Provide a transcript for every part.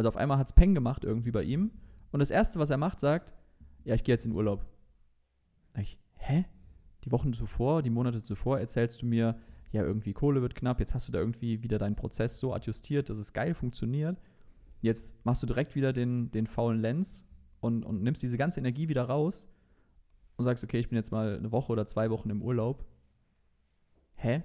Also auf einmal hat es Peng gemacht irgendwie bei ihm. Und das Erste, was er macht, sagt, ja, ich gehe jetzt in Urlaub. Ich, hä? Die Wochen zuvor, die Monate zuvor erzählst du mir, ja, irgendwie Kohle wird knapp, jetzt hast du da irgendwie wieder deinen Prozess so adjustiert, dass es geil funktioniert. Jetzt machst du direkt wieder den, den faulen Lens und, und nimmst diese ganze Energie wieder raus und sagst, okay, ich bin jetzt mal eine Woche oder zwei Wochen im Urlaub. Hä?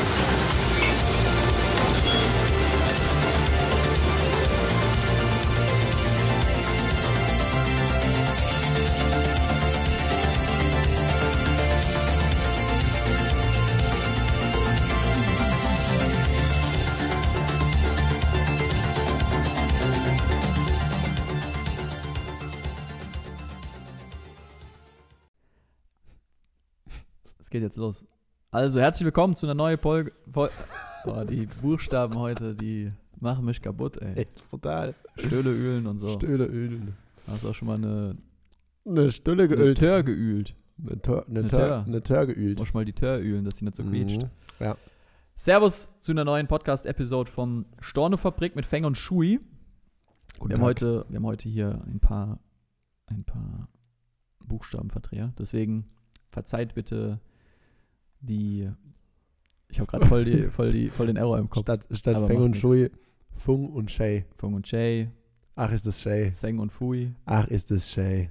Es geht jetzt los. Also, herzlich willkommen zu einer neuen Folge. Fol oh, die Buchstaben heute, die machen mich kaputt, ey. Echt brutal. Stöhle ölen und so. Stöhle ölen. Hast auch schon mal eine, Eine Stülle eine geölt. Tör geölt. Eine Tör, eine Eine Tör, Tör. eine Tör geölt. Muss mal die Tör ölen, dass sie nicht so quietscht. Mhm. Ja. Servus zu einer neuen Podcast-Episode vom Stornofabrik mit Feng und Shui. Guten Wir haben, Tag. heute, wir haben heute hier ein paar, ein paar Buchstabenverdreher. Deswegen verzeiht bitte die. Ich habe gerade voll, die, voll, die, voll den Error im Kopf. Statt, statt Aber Feng und. Shui, Fung und Shay. Feng und Jay, Ach, ist das Shay. Seng und Fui. Ach, ist das Shay.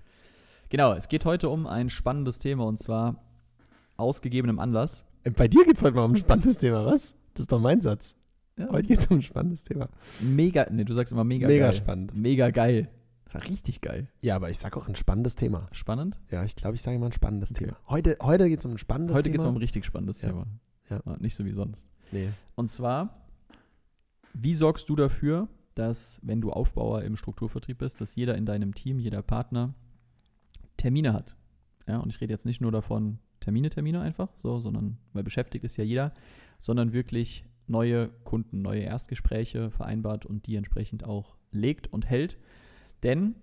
Genau, es geht heute um ein spannendes Thema und zwar ausgegebenem Anlass. Äh, Bei dir geht es heute mal um ein spannendes Thema, was? Das ist doch mein Satz. Ja, Heute geht es um ein spannendes Thema. mega, nee, du sagst immer mega, Mega geil. spannend. Mega geil. Das war richtig geil. Ja, aber ich sag auch ein spannendes Thema. Spannend. Ja, ich glaube, ich sage immer ein spannendes Okay. Thema. Heute, heute geht es um ein spannendes Heute Thema. geht es um ein richtig spannendes Ja. Thema. Ja. Nicht so wie sonst. Nee. Und zwar, wie sorgst du dafür, dass, wenn du Aufbauer im Strukturvertrieb bist, dass jeder in deinem Team, jeder Partner Termine hat? Ja, und ich rede jetzt nicht nur davon, Termine, Termine einfach, so, sondern, weil beschäftigt ist ja jeder, sondern wirklich neue Kunden, neue Erstgespräche vereinbart und die entsprechend auch legt und hält. Denn,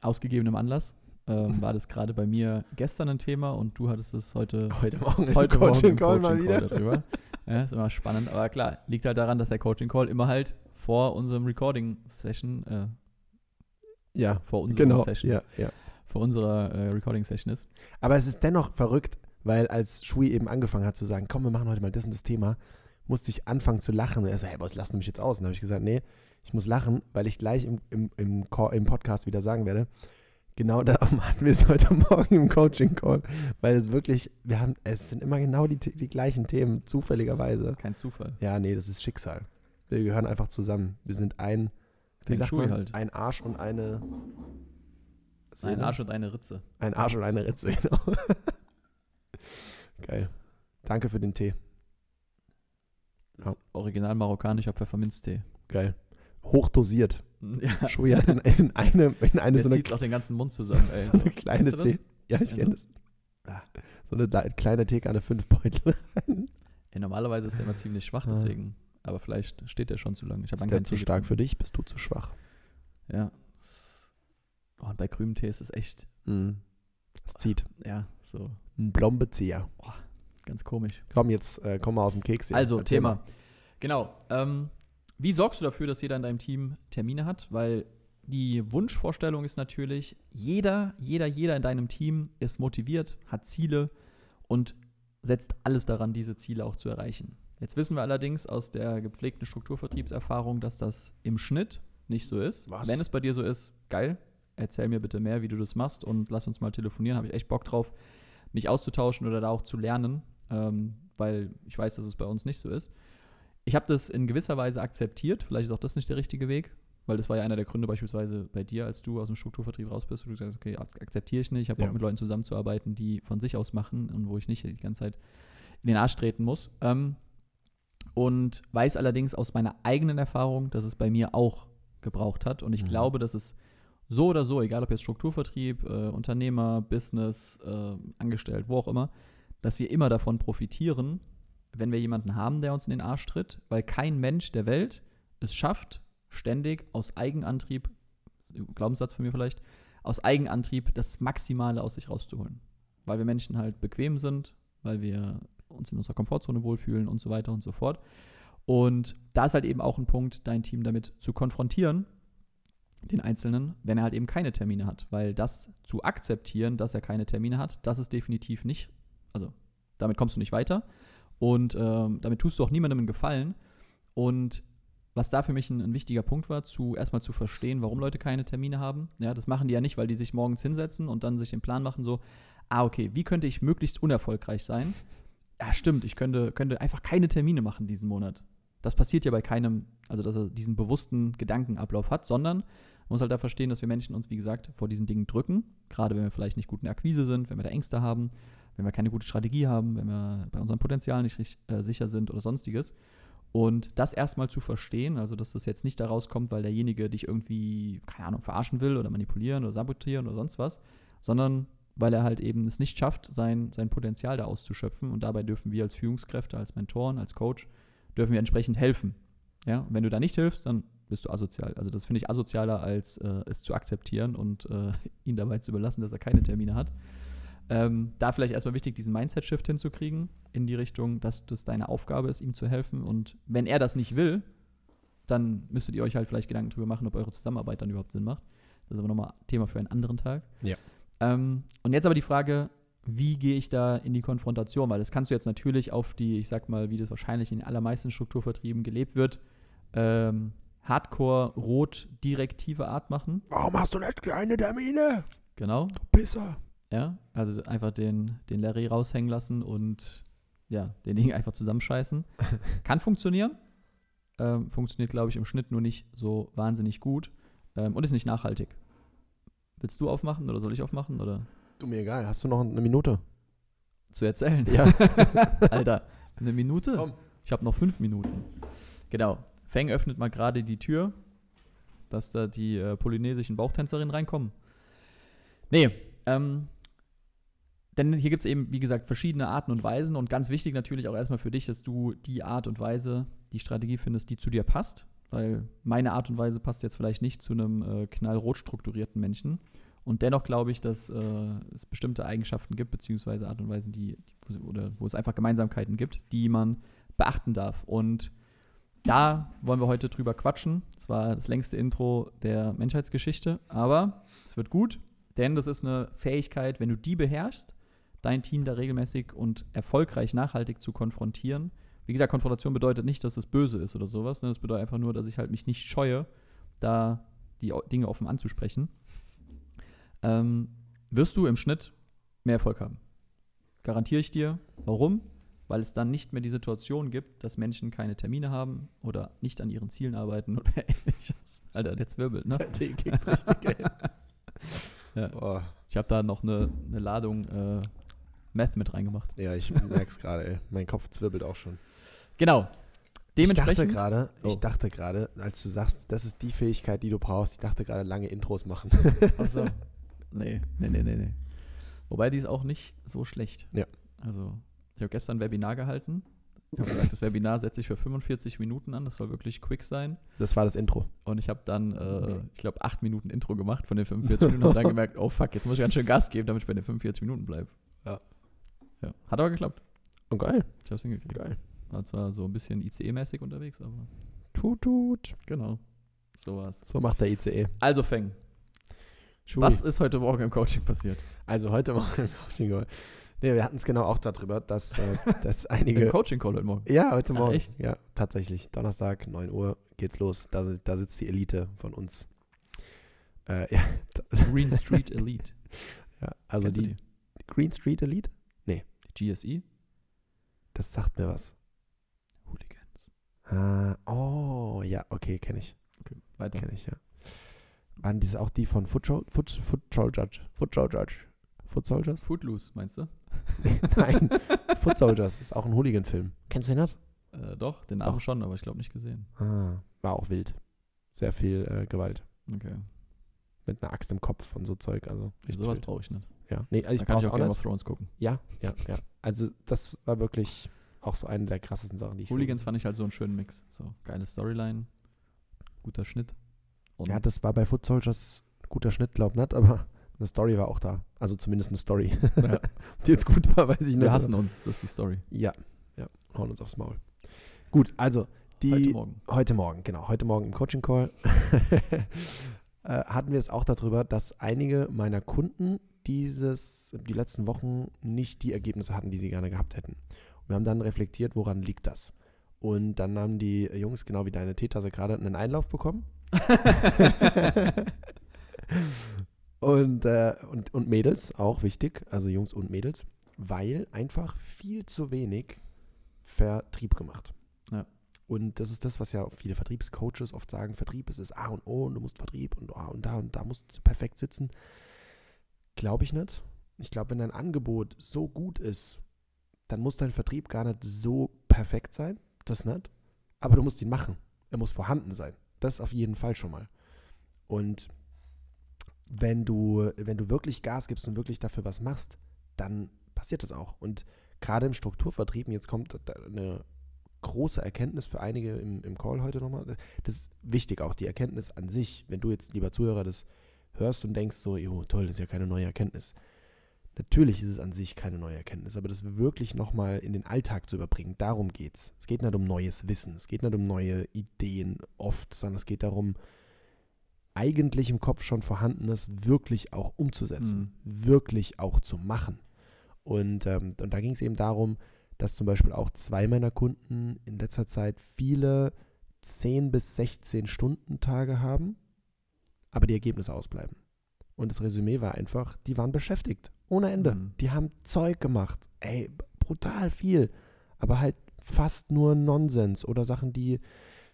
aus gegebenem Anlass, ähm, war das gerade bei mir gestern ein Thema und du hattest es heute Heute Morgen heute im Morgen Coaching im Call mal Coaching wieder. Call darüber. Ja, ist immer spannend. Aber klar, liegt halt daran, dass der Coaching Call immer halt vor unserem Recording-Session, äh, Ja, vor unserer genau. Session, Ja, ja. vor unserer äh, Recording-Session ist. Aber es ist dennoch verrückt, weil als Shui eben angefangen hat zu sagen, komm, wir machen heute mal das und das Thema, musste ich anfangen zu lachen. Und er so, hey, was lassen du mich jetzt aus? Und dann habe ich gesagt, nee, ich muss lachen, weil ich gleich im, im, im, im Podcast wieder sagen werde, genau darum hatten wir es heute Morgen im Coaching-Call, weil es wirklich, wir haben, es sind immer genau die, die gleichen Themen, zufälligerweise. Kein Zufall. Ja, nee, das ist Schicksal. Wir gehören einfach zusammen. Wir sind ein, wie sagt man, halt. ein Arsch und eine Ein Seele? Arsch und eine Ritze. Ein Arsch und eine Ritze, genau. Geil. Danke für den Tee. Ja. Original marokkanischer Pfefferminztee. Geil. Hochdosiert. Ja. Shui hat in, in eine, in eine Der so eine, zieht auch den ganzen Mund zusammen, ey. so eine kleine? Tee. Ja, ich kenne das. So eine le- kleine Teekanne, fünf Beutel rein. Ja, normalerweise ist er immer ziemlich schwach, deswegen. Aber vielleicht steht der schon zu lange. Ich habe Ist der zu Tee stark für dich? Bist du zu schwach? Ja. Oh, und bei grünem Tee ist es echt. Es zieht. ja, so Ein Blombezieher. Ganz komisch. Komm, jetzt äh, komm mal aus dem Keks. hier. Also, Erzähl Thema. mal. Genau. Ähm, wie sorgst du dafür, dass jeder in deinem Team Termine hat? Weil die Wunschvorstellung ist natürlich, jeder, jeder, jeder in deinem Team ist motiviert, hat Ziele und setzt alles daran, diese Ziele auch zu erreichen. Jetzt wissen wir allerdings aus der gepflegten Strukturvertriebserfahrung, dass das im Schnitt nicht so ist. Was? Wenn es bei dir so ist, geil. Erzähl mir bitte mehr, wie du das machst und lass uns mal telefonieren. Habe ich echt Bock drauf, mich auszutauschen oder da auch zu lernen, ähm, weil ich weiß, dass es bei uns nicht so ist. Ich habe das in gewisser Weise akzeptiert. Vielleicht ist auch das nicht der richtige Weg, weil das war ja einer der Gründe beispielsweise bei dir, als du aus dem Strukturvertrieb raus bist, wo du gesagt hast, okay, ak- akzeptiere ich nicht. Ich habe Ja. Bock mit Leuten zusammenzuarbeiten, die von sich aus machen und wo ich nicht die ganze Zeit in den Arsch treten muss. Ähm, und weiß allerdings aus meiner eigenen Erfahrung, dass es bei mir auch gebraucht hat. Und ich Mhm. glaube, dass es so oder so, egal ob jetzt Strukturvertrieb, äh, Unternehmer, Business, äh, Angestellt, wo auch immer, dass wir immer davon profitieren, wenn wir jemanden haben, der uns in den Arsch tritt, weil kein Mensch der Welt es schafft, ständig aus Eigenantrieb, Glaubenssatz von mir vielleicht, aus Eigenantrieb das Maximale aus sich rauszuholen. Weil wir Menschen halt bequem sind, weil wir uns in unserer Komfortzone wohlfühlen und so weiter und so fort. Und da ist halt eben auch ein Punkt, dein Team damit zu konfrontieren, den Einzelnen, wenn er halt eben keine Termine hat. Weil das zu akzeptieren, dass er keine Termine hat, das ist definitiv nicht, also damit kommst du nicht weiter. Und ähm, damit tust du auch niemandem einen Gefallen. Und was da für mich ein, ein wichtiger Punkt war, zu erstmal zu verstehen, warum Leute keine Termine haben. Ja, das machen die ja nicht, weil die sich morgens hinsetzen und dann sich den Plan machen, so, ah, okay, wie könnte ich möglichst unerfolgreich sein? Ja, stimmt, ich könnte, könnte einfach keine Termine machen diesen Monat. Das passiert ja bei keinem, also dass er diesen bewussten Gedankenablauf hat, sondern man muss halt da verstehen, dass wir Menschen uns, wie gesagt, vor diesen Dingen drücken, gerade wenn wir vielleicht nicht gut in der Akquise sind, wenn wir da Ängste haben, wenn wir keine gute Strategie haben, wenn wir bei unserem Potenzial nicht richtig, äh, sicher sind oder sonstiges. Und das erstmal zu verstehen, also dass das jetzt nicht daraus kommt, weil derjenige dich irgendwie, keine Ahnung, verarschen will oder manipulieren oder sabotieren oder sonst was, sondern weil er halt eben es nicht schafft, sein, sein Potenzial da auszuschöpfen. Und dabei dürfen wir als Führungskräfte, als Mentoren, als Coach, dürfen wir entsprechend helfen. Ja, und wenn du da nicht hilfst, dann bist du asozial. Also das finde ich asozialer, als äh, es zu akzeptieren und äh, ihn dabei zu überlassen, dass er keine Termine hat. Ähm, da vielleicht erstmal wichtig, diesen Mindset-Shift hinzukriegen in die Richtung, dass das deine Aufgabe ist, ihm zu helfen. Und wenn er das nicht will, dann müsstet ihr euch halt vielleicht Gedanken drüber machen, ob eure Zusammenarbeit dann überhaupt Sinn macht. Das ist aber nochmal Thema für einen anderen Tag. Ja. Ähm, und jetzt aber die Frage, wie gehe ich da in die Konfrontation? Weil das kannst du jetzt natürlich auf die, ich sag mal, wie das wahrscheinlich in den allermeisten Strukturvertrieben gelebt wird, ähm, Hardcore, rot, direktive Art machen. Warum hast du nicht keine Termine? Genau. Du Pisser. Ja, also einfach den, den Larry raushängen lassen und ja, den Ding einfach zusammenscheißen. Kann funktionieren. Ähm, funktioniert, glaube ich, im Schnitt nur nicht so wahnsinnig gut ähm, und ist nicht nachhaltig. Willst du aufmachen oder soll ich aufmachen oder Du mir egal. Hast du noch eine Minute? zu erzählen? Ja. Alter, eine Minute? Komm. Ich habe noch fünf Minuten. Genau. Feng öffnet mal gerade die Tür, dass da die äh, polynesischen Bauchtänzerinnen reinkommen. Nee, ähm, denn hier gibt es eben, wie gesagt, verschiedene Arten und Weisen und ganz wichtig natürlich auch erstmal für dich, dass du die Art und Weise, die Strategie findest, die zu dir passt. Weil meine Art und Weise passt jetzt vielleicht nicht zu einem äh, knallrot strukturierten Menschen. Und dennoch glaube ich, dass äh, es bestimmte Eigenschaften gibt, beziehungsweise Art und Weisen, die, die oder wo es einfach Gemeinsamkeiten gibt, die man beachten darf. Und da wollen wir heute drüber quatschen. Das war das längste Intro der Menschheitsgeschichte, aber es wird gut, denn das ist eine Fähigkeit, wenn du die beherrschst, dein Team da regelmäßig und erfolgreich nachhaltig zu konfrontieren. Wie gesagt, Konfrontation bedeutet nicht, dass es böse ist oder sowas. Ne? Das bedeutet einfach nur, dass ich halt mich nicht scheue, da die Dinge offen anzusprechen. Ähm, wirst du im Schnitt mehr Erfolg haben. Garantiere ich dir. Warum? Weil es dann nicht mehr die Situation gibt, dass Menschen keine Termine haben oder nicht an ihren Zielen arbeiten oder ähnliches. Alter, der zwirbelt, ne? Der Tee kickt richtig geil. Ja. Ich habe da noch eine, eine Ladung äh, Meth mit reingemacht. Ja, ich merk's gerade, ey. Mein Kopf zwirbelt auch schon. Genau. Ich dachte Dementsprechend. gerade, Oh. ich dachte gerade, als du sagst, das ist die Fähigkeit, die du brauchst, ich dachte gerade, lange Intros machen. Achso. Nee, nee, nee, nee, nee. Wobei die ist auch nicht so schlecht. Ja. Also, ich habe gestern ein Webinar gehalten. Ich habe gesagt, das Webinar setze ich für 45 Minuten an. Das soll wirklich quick sein. Das war das Intro. Und ich habe dann, äh, ich glaube, 8 Minuten Intro gemacht von den 45 Minuten und dann gemerkt, oh fuck, jetzt muss ich ganz schön Gas geben, damit ich bei den 45 Minuten bleibe. Ja. Ja. Hat aber geklappt. Und geil, Ich habe es hingekriegt. geil. War zwar so ein bisschen ICE-mäßig unterwegs, aber Tut, tut. genau. So war's. So macht der ICE. Also, Feng, Schui. was ist heute Morgen im Coaching passiert? Also heute Morgen im Coaching Call. Nee, wir hatten es genau auch darüber, dass, äh, dass Im einige. Coaching-Call heute Morgen. Ja, heute Morgen. echt? Ja, tatsächlich. Donnerstag, 9 Uhr geht's los. Da, da sitzt die Elite von uns. Äh, ja, Green Street Elite. ja, also du die, Green Street Elite, die GSE? das sagt mir was. Hooligans. Ah, oh, ja, okay, kenne ich. Okay, weiter. Kenne ich, ja. Waren diese auch die von Foot, Foot, Foot Soldiers? Foot Soldiers? Foot Soldiers? Footloose, meinst du? Nein, Foot Soldiers ist auch ein Hooligan-Film. Kennst du den das? Äh, doch, den Namen schon, aber ich glaube nicht gesehen. Ah, war auch wild. Sehr viel äh, Gewalt. Okay. Mit einer Axt im Kopf und so Zeug. Also Sowas brauche ich nicht. Ja. Nee, also ich da kann ich auch auch Game nicht. of Thrones gucken. Ja, ja, ja. Also das war wirklich auch so eine der krassesten Sachen, die ich Hooligans fand ich halt so einen schönen Mix. So, geile Storyline, guter Schnitt. Und Ja, das war bei Foot Soldiers ein guter Schnitt, glaub nicht, aber eine Story war auch da. Also zumindest eine Story. Ja. die jetzt gut war, weiß ich nicht. wir hassen uns, das ist die Story. Ja, ja, hauen uns aufs Maul. Gut, also die Heute Morgen. Heute Morgen, genau. Heute Morgen im Coaching Call äh, hatten wir es auch darüber, dass einige meiner Kunden dieses, die letzten Wochen nicht die Ergebnisse hatten, die sie gerne gehabt hätten. Und wir haben dann reflektiert, woran liegt das? Und dann haben die Jungs, genau wie deine Teetasse gerade, einen Einlauf bekommen. und, äh, und, und Mädels, auch wichtig, also Jungs und Mädels, weil einfach viel zu wenig Vertrieb gemacht. Ja. Und das ist das, was ja viele Vertriebscoaches oft sagen, Vertrieb ist das A und O und du musst Vertrieb und, ah, und da und da musst du perfekt sitzen. Glaube ich nicht. Ich glaube, wenn dein Angebot so gut ist, dann muss dein Vertrieb gar nicht so perfekt sein, das nicht. Aber du musst ihn machen. Er muss vorhanden sein. Das auf jeden Fall schon mal. Und wenn du, wenn du wirklich Gas gibst und wirklich dafür was machst, dann passiert das auch. Und gerade im Strukturvertrieb, jetzt kommt eine große Erkenntnis für einige im, im Call heute nochmal. Das ist wichtig auch, die Erkenntnis an sich. Wenn du jetzt, lieber Zuhörer, das hörst und denkst so, jo, toll, das ist ja keine neue Erkenntnis. Natürlich ist es an sich keine neue Erkenntnis, aber das wirklich nochmal in den Alltag zu überbringen, darum geht's. Es geht nicht um neues Wissen, es geht nicht um neue Ideen oft, sondern es geht darum, eigentlich im Kopf schon vorhandenes wirklich auch umzusetzen, wirklich auch zu machen. Und, ähm, und da ging es eben darum, dass zum Beispiel auch zwei meiner Kunden in letzter Zeit viele 10 bis 16 Stunden Tage haben, aber die Ergebnisse ausbleiben. Und das Resümee war einfach, die waren beschäftigt, ohne Ende. Mhm. Die haben Zeug gemacht, ey, brutal viel, aber halt fast nur Nonsens oder Sachen, die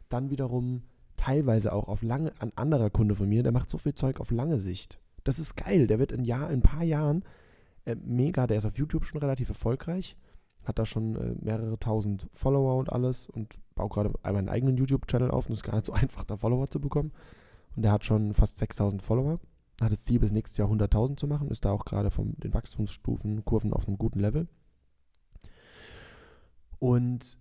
dann wiederum teilweise auch auf lange, ein anderer Kunde von mir, der macht so viel Zeug auf lange Sicht. Das ist geil, der wird in, Jahr, in ein paar Jahren äh, mega, der ist auf YouTube schon relativ erfolgreich, hat da schon äh, mehrere tausend Follower und alles und baut gerade einmal einen eigenen YouTube-Channel auf und es ist gar nicht so einfach, da Follower zu bekommen. Und der hat schon fast 6000 Follower, hat das Ziel bis nächstes Jahr 100.000 zu machen, ist da auch gerade von den Wachstumsstufen, Kurven auf einem guten Level. Und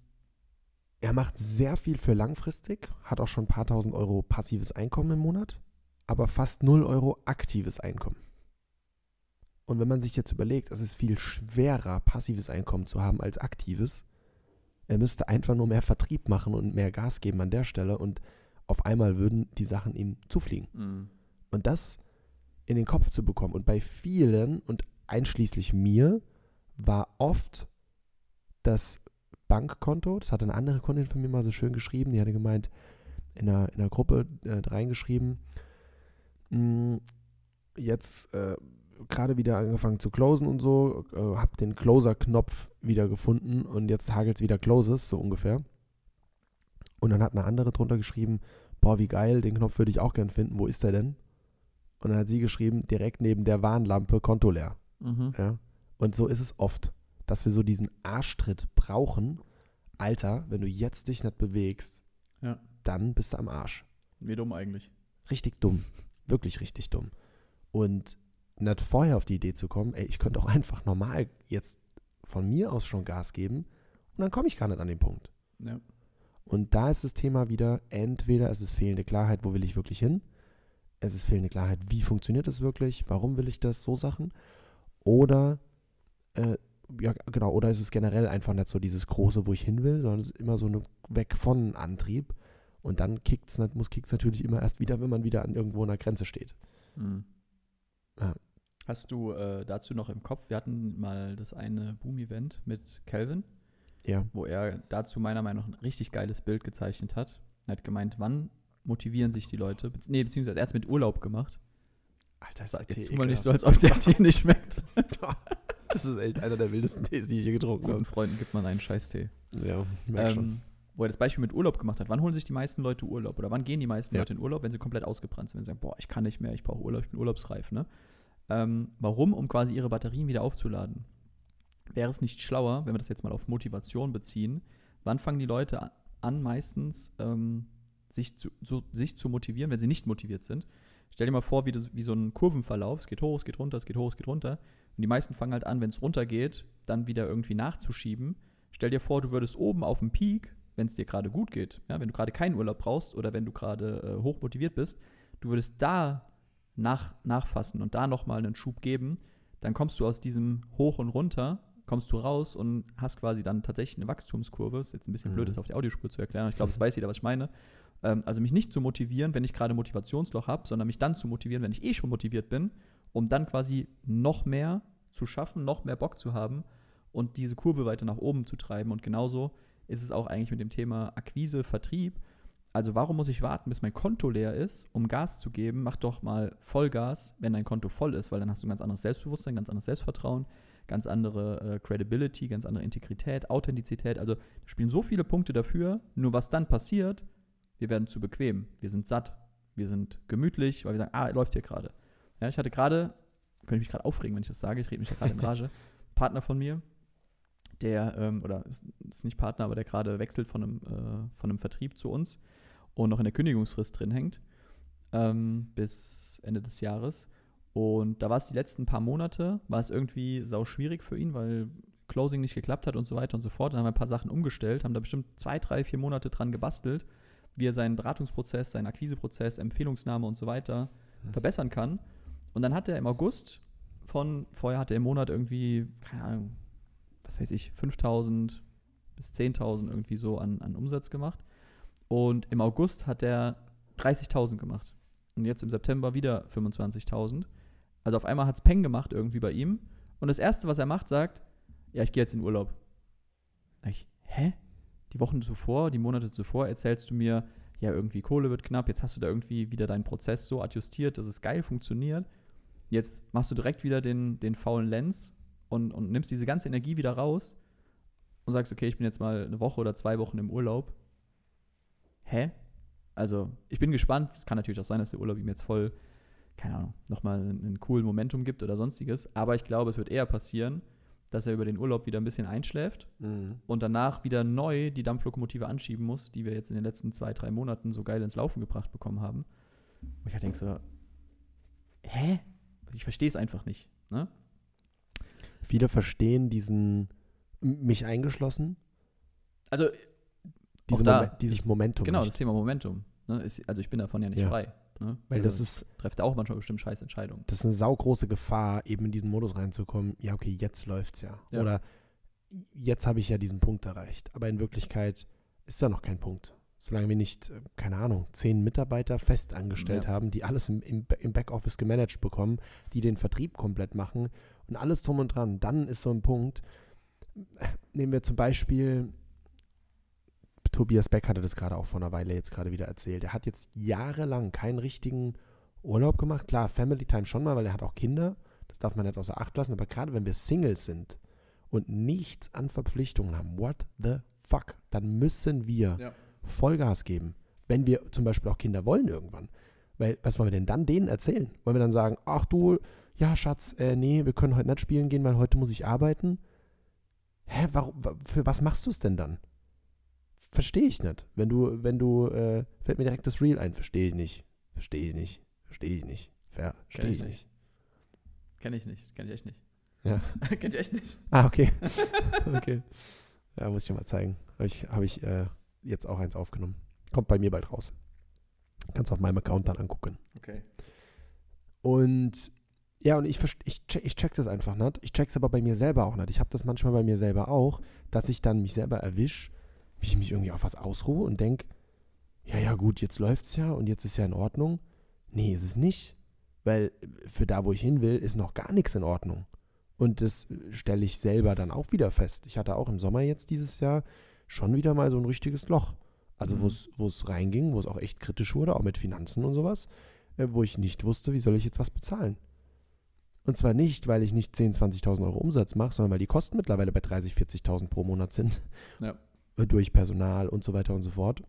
er macht sehr viel für langfristig, hat auch schon ein paar tausend Euro passives Einkommen im Monat, aber fast 0 Euro aktives Einkommen. Und wenn man sich jetzt überlegt, es ist viel schwerer, passives Einkommen zu haben als aktives, er müsste einfach nur mehr Vertrieb machen und mehr Gas geben an der Stelle. Und auf einmal würden die Sachen ihm zufliegen. Mhm. Und das in den Kopf zu bekommen. Und bei vielen und einschließlich mir war oft das Bankkonto, das hat eine andere Kundin von mir mal so schön geschrieben, die hatte gemeint, in einer, in einer Gruppe äh, reingeschrieben, "Mm, jetzt äh, gerade wieder angefangen zu closen und so, äh, hab den Closer-Knopf wieder gefunden und jetzt hagelt es wieder Closes, so ungefähr. Und dann hat eine andere drunter geschrieben, boah, wie geil, den Knopf würde ich auch gern finden, wo ist der denn? Und dann hat sie geschrieben, direkt neben der Warnlampe Konto leer. Mhm. Ja? Und so ist es oft, dass wir so diesen Arschtritt brauchen. Alter, wenn du jetzt dich nicht bewegst, Ja. dann bist du am Arsch. Wie dumm eigentlich. Richtig dumm. Wirklich richtig dumm. Und nicht vorher auf die Idee zu kommen, ey, ich könnte auch einfach normal jetzt von mir aus schon Gas geben und dann komme ich gar nicht an den Punkt. Ja. Und da ist das Thema wieder, entweder es ist fehlende Klarheit, wo will ich wirklich hin? Es ist fehlende Klarheit, wie funktioniert das wirklich? Warum will ich das? So Sachen. Oder, äh, ja, genau, oder ist es generell einfach nicht so dieses große, wo ich hin will, sondern es ist immer so ein Weg von Antrieb. Und dann kickt's, muss kickt's natürlich immer erst wieder, wenn man wieder an irgendwo einer Grenze steht. Mhm. Ja. Hast du äh, dazu noch im Kopf, wir hatten mal das eine Boom-Event mit Calvin, Ja. wo er dazu meiner Meinung nach ein richtig geiles Bild gezeichnet hat. Er hat gemeint, wann motivieren sich die Leute, Bezieh nee, beziehungsweise er hat es mit Urlaub gemacht. Alter, der jetzt tu mal nicht so, als ob der Tee nicht schmeckt. Das ist echt einer der wildesten Tees, die ich je getrunken Guten habe. Freunden gibt man einen Scheiß-Tee. Ja, ich merk schon. Ähm, wo er das Beispiel mit Urlaub gemacht hat. Wann holen sich die meisten Leute Urlaub? Oder wann gehen die meisten Ja. Leute in Urlaub, wenn sie komplett ausgebrannt sind? Wenn sie sagen, boah, ich kann nicht mehr, ich brauche Urlaub, ich bin urlaubsreif. Ne? Ähm, warum? Um quasi ihre Batterien wieder aufzuladen. Wäre es nicht schlauer, wenn wir das jetzt mal auf Motivation beziehen, wann fangen die Leute an, meistens ähm, sich, zu, so, sich zu motivieren, wenn sie nicht motiviert sind? Stell dir mal vor, wie, das, wie so ein Kurvenverlauf. Es geht hoch, es geht runter, es geht hoch, es geht runter. Und die meisten fangen halt an, wenn es runtergeht, dann wieder irgendwie nachzuschieben. Stell dir vor, du würdest oben auf dem Peak, wenn es dir gerade gut geht, ja, wenn du gerade keinen Urlaub brauchst oder wenn du gerade äh, hoch motiviert bist, du würdest da nach, nachfassen und da nochmal einen Schub geben, dann kommst du aus diesem Hoch und Runter, kommst du raus und hast quasi dann tatsächlich eine Wachstumskurve. Ist jetzt ein bisschen Mhm. blöd, das auf die Audiospur zu erklären. aber Ich glaube, das weiß jeder, was ich meine. Ähm, also mich nicht zu motivieren, wenn ich gerade Motivationsloch habe, sondern mich dann zu motivieren, wenn ich eh schon motiviert bin, um dann quasi noch mehr zu schaffen, noch mehr Bock zu haben und diese Kurve weiter nach oben zu treiben. Und genauso ist es auch eigentlich mit dem Thema Akquise, Vertrieb. Also warum muss ich warten, bis mein Konto leer ist, um Gas zu geben? Mach doch mal Vollgas, wenn dein Konto voll ist, weil dann hast du ein ganz anderes Selbstbewusstsein, ganz anderes Selbstvertrauen, ganz andere äh, Credibility, ganz andere Integrität, Authentizität. Also da spielen so viele Punkte dafür. Nur was dann passiert, wir werden zu bequem, wir sind satt, wir sind gemütlich, weil wir sagen, ah, läuft hier gerade. Ja, ich hatte gerade, könnte ich mich gerade aufregen, wenn ich das sage, ich rede mich ja gerade in Rage, Partner von mir, der, ähm, oder ist, ist nicht Partner, aber der gerade wechselt von einem, äh, von einem Vertrieb zu uns und noch in der Kündigungsfrist drin hängt ähm, bis Ende des Jahres. Und da war es die letzten paar Monate, war es irgendwie sau schwierig für ihn, weil Closing nicht geklappt hat und so weiter und so fort. Dann haben wir ein paar Sachen umgestellt, haben da bestimmt zwei, drei, vier Monate dran gebastelt, wie er seinen Beratungsprozess, seinen Akquiseprozess, Empfehlungsnahme und so weiter verbessern kann. Und dann hat er im August von, vorher hat er im Monat irgendwie, keine Ahnung, was weiß ich, 5000 bis 10.000 irgendwie so an, an Umsatz gemacht. Und im August hat er 30.000 gemacht. Und jetzt im September wieder 25.000. Also auf einmal hat es Peng gemacht irgendwie bei ihm. Und das Erste, was er macht, sagt, ja, ich gehe jetzt in Urlaub. Ich, hä? Die Wochen zuvor, die Monate zuvor erzählst du mir, ja, irgendwie Kohle wird knapp, jetzt hast du da irgendwie wieder deinen Prozess so adjustiert, dass es geil funktioniert. Jetzt machst du direkt wieder den, den faulen Lens und, und nimmst diese ganze Energie wieder raus und sagst, okay, ich bin jetzt mal eine Woche oder zwei Wochen im Urlaub. Hä? Also, ich bin gespannt. Es kann natürlich auch sein, dass der Urlaub ihm jetzt voll, keine Ahnung, nochmal einen, einen coolen Momentum gibt oder sonstiges. Aber ich glaube, es wird eher passieren, dass er über den Urlaub wieder ein bisschen einschläft Mhm. und danach wieder neu die Dampflokomotive anschieben muss, die wir jetzt in den letzten zwei, drei Monaten so geil ins Laufen gebracht bekommen haben. Und ich halt denke so, hä? Ich verstehe es einfach nicht. Ne? Viele verstehen diesen, mich eingeschlossen, Also, diese da, Momen- dieses Momentum genau, das nicht. Thema Momentum. Ne? Ist, also, ich bin davon ja nicht Ja. frei. Ne? Weil also, das ist, trefft auch manchmal bestimmt scheiß Entscheidungen. das ist eine saugroße Gefahr, eben in diesen Modus reinzukommen. Ja, okay, jetzt läuft's ja. Ja. Oder jetzt habe ich ja diesen Punkt erreicht. Aber in Wirklichkeit ist da noch kein Punkt. Solange wir nicht, äh, keine Ahnung, zehn Mitarbeiter fest angestellt Ja. haben, die alles im, im, im Backoffice gemanagt bekommen, die den Vertrieb komplett machen und alles drum und dran, dann ist so ein Punkt. Nehmen wir zum Beispiel, Tobias Beck hatte das gerade auch vor einer Weile jetzt gerade wieder erzählt. Er hat jetzt jahrelang keinen richtigen Urlaub gemacht. Klar, Family Time schon mal, weil er hat auch Kinder. Das darf man nicht außer Acht lassen. Aber gerade wenn wir Singles sind und nichts an Verpflichtungen haben, what the fuck, dann müssen wir Ja. Vollgas geben. Wenn wir zum Beispiel auch Kinder wollen irgendwann. Weil, was wollen wir denn dann denen erzählen? Wollen wir dann sagen, ach du, ja, Schatz, äh, nee, wir können heute nicht spielen gehen, weil heute muss ich arbeiten? Hä, warum, wa- für was machst du es denn dann? Verstehe ich nicht. Wenn du, wenn du, äh, fällt mir direkt das Real ein, verstehe ich nicht. Verstehe ich nicht. Verstehe ich nicht. Verstehe ich nicht. Kenne ich nicht. Kenne ich echt nicht. Ja. Kennt ihr echt nicht? Ah, okay. okay. Ja, muss ich dir mal zeigen. Habe ich, hab ich äh, jetzt auch eins aufgenommen. Kommt bei mir bald raus. Kannst auf meinem Account dann angucken. Okay. Und ja, und ich, ich, check, ich check das einfach nicht. Ich check's aber bei mir selber auch nicht. Ich habe das manchmal bei mir selber auch, dass ich dann mich selber erwisch, wie ich mich irgendwie auf was ausruhe und denke, ja, ja, gut, jetzt läuft's ja und jetzt ist ja in Ordnung. Nee, ist es nicht. Weil für da, wo ich hin will, ist noch gar nichts in Ordnung. Und das stelle ich selber dann auch wieder fest. Ich hatte auch im Sommer jetzt dieses Jahr schon wieder mal so ein richtiges Loch. Also Mhm. wo es wo es reinging, wo es auch echt kritisch wurde, auch mit Finanzen und sowas, äh, wo ich nicht wusste, wie soll ich jetzt was bezahlen. Und zwar nicht, weil ich nicht 10.000, 20.000 Euro Umsatz mache, sondern weil die Kosten mittlerweile bei 30.000, 40.000 pro Monat sind. Ja. Durch Personal und so weiter und so fort.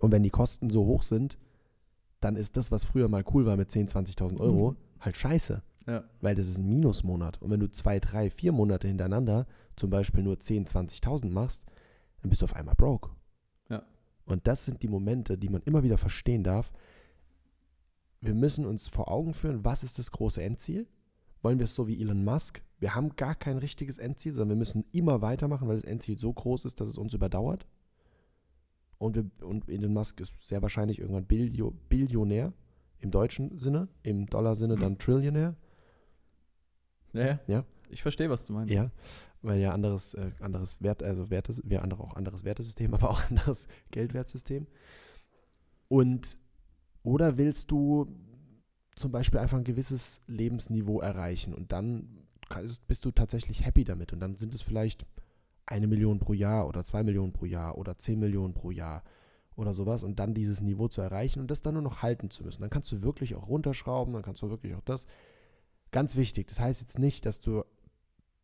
Und wenn die Kosten so hoch sind, dann ist das, was früher mal cool war mit 10.000, 20.000 Euro, Mhm. halt scheiße. Ja. Weil das ist ein Minusmonat. Und wenn du zwei, drei, vier Monate hintereinander zum Beispiel nur 10.000, 20.000 machst, dann bist du auf einmal broke. Ja. Und das sind die Momente, die man immer wieder verstehen darf. Wir müssen uns vor Augen führen, was ist das große Endziel? Wollen wir es so wie Elon Musk? Wir haben gar kein richtiges Endziel, sondern wir müssen immer weitermachen, weil das Endziel so groß ist, dass es uns überdauert. Und, wir, und Elon Musk ist sehr wahrscheinlich irgendwann Billio, Billionär im deutschen Sinne, im Dollar-Sinne dann Trillionär. Ja, ja. Ich verstehe, was du meinst. Ja, weil ja anderes, äh, anderes Wert, also Wertes, wir andere auch anderes Wertesystem, aber auch anderes Geldwertsystem. Und oder willst du zum Beispiel einfach ein gewisses Lebensniveau erreichen und dann bist du tatsächlich happy damit und dann sind es vielleicht eine Million pro Jahr oder zwei Millionen pro Jahr oder zehn Millionen pro Jahr oder sowas und dann dieses Niveau zu erreichen und das dann nur noch halten zu müssen. Dann kannst du wirklich auch runterschrauben, dann kannst du wirklich auch das. Ganz wichtig, das heißt jetzt nicht, dass du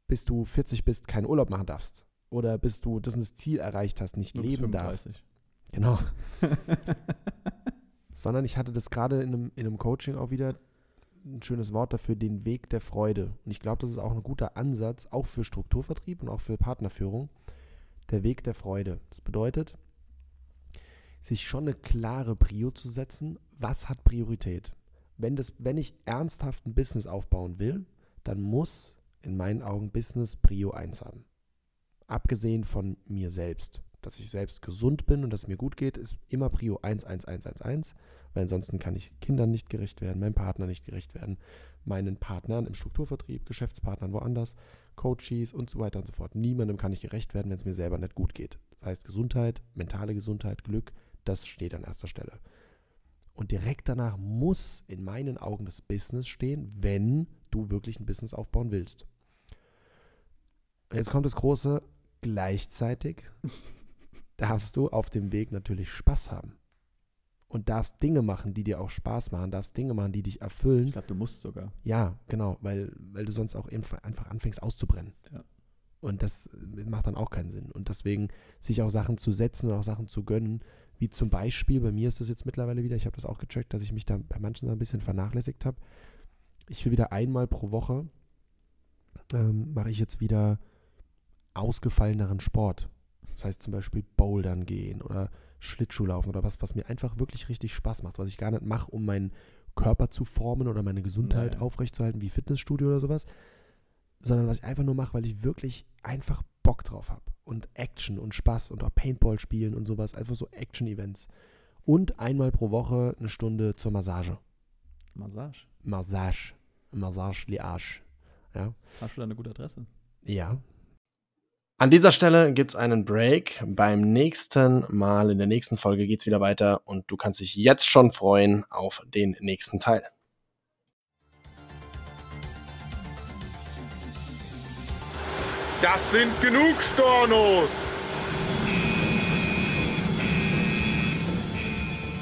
bis du 40 bist, keinen Urlaub machen darfst. Oder bis du das, Ziel erreicht hast, nicht leben darfst. 35. Genau. Sondern ich hatte das gerade in einem, in einem Coaching auch wieder ein schönes Wort dafür, den Weg der Freude. Und ich glaube, das ist auch ein guter Ansatz, auch für Strukturvertrieb und auch für Partnerführung. Der Weg der Freude. Das bedeutet, sich schon eine klare Prio zu setzen. Was hat Priorität? Wenn, das, wenn ich ernsthaft ein Business aufbauen will, dann muss in meinen Augen Business Prio 1 haben. Abgesehen von mir selbst. Dass ich selbst gesund bin und dass es mir gut geht, ist immer Prio 1, 1, 1, 1, 1. Weil ansonsten kann ich Kindern nicht gerecht werden, meinem Partner nicht gerecht werden, meinen Partnern im Strukturvertrieb, Geschäftspartnern woanders, Coaches und so weiter und so fort. Niemandem kann ich gerecht werden, wenn es mir selber nicht gut geht. Das heißt, Gesundheit, mentale Gesundheit, Glück, das steht an erster Stelle. Und direkt danach muss in meinen Augen das Business stehen, wenn du wirklich ein Business aufbauen willst. Jetzt kommt das große, gleichzeitig darfst du auf dem Weg natürlich Spaß haben. Und darfst Dinge machen, die dir auch Spaß machen, darfst Dinge machen, die dich erfüllen. Ich glaube, du musst sogar. Ja, genau, weil, weil du sonst auch einfach anfängst auszubrennen. Ja. Und das äh, macht dann auch keinen Sinn. Und deswegen sich auch Sachen zu setzen und auch Sachen zu gönnen, wie zum Beispiel, bei mir ist das jetzt mittlerweile wieder, ich habe das auch gecheckt, dass ich mich da bei manchen Sachen ein bisschen vernachlässigt habe. Ich will wieder einmal pro Woche, ähm, mache ich jetzt wieder ausgefalleneren Sport. Das heißt zum Beispiel Bouldern gehen oder Schlittschuhlaufen oder was, was mir einfach wirklich richtig Spaß macht, was ich gar nicht mache, um meinen Körper zu formen oder meine Gesundheit Ja, ja. aufrechtzuerhalten, wie Fitnessstudio oder sowas, sondern was ich einfach nur mache, weil ich wirklich einfach Bock drauf habe. Und Action und Spaß und auch Paintball spielen und sowas, einfach so Action-Events. Und einmal pro Woche eine Stunde zur Massage. Massage. Massage. Massage, Liage. Ja. Hast du da eine gute Adresse? Ja. An dieser Stelle gibt's einen Break. Beim nächsten Mal, in der nächsten Folge geht's wieder weiter und du kannst dich jetzt schon freuen auf den nächsten Teil. Das sind genug Stornos!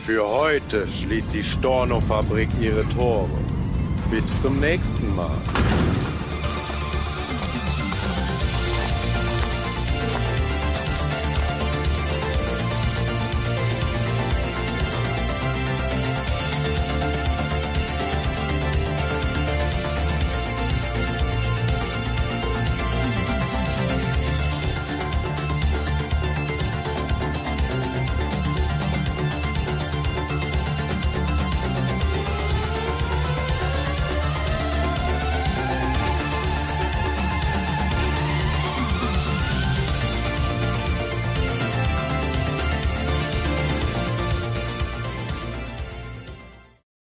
Für heute schließt die Storno-Fabrik ihre Tore. Bis zum nächsten Mal.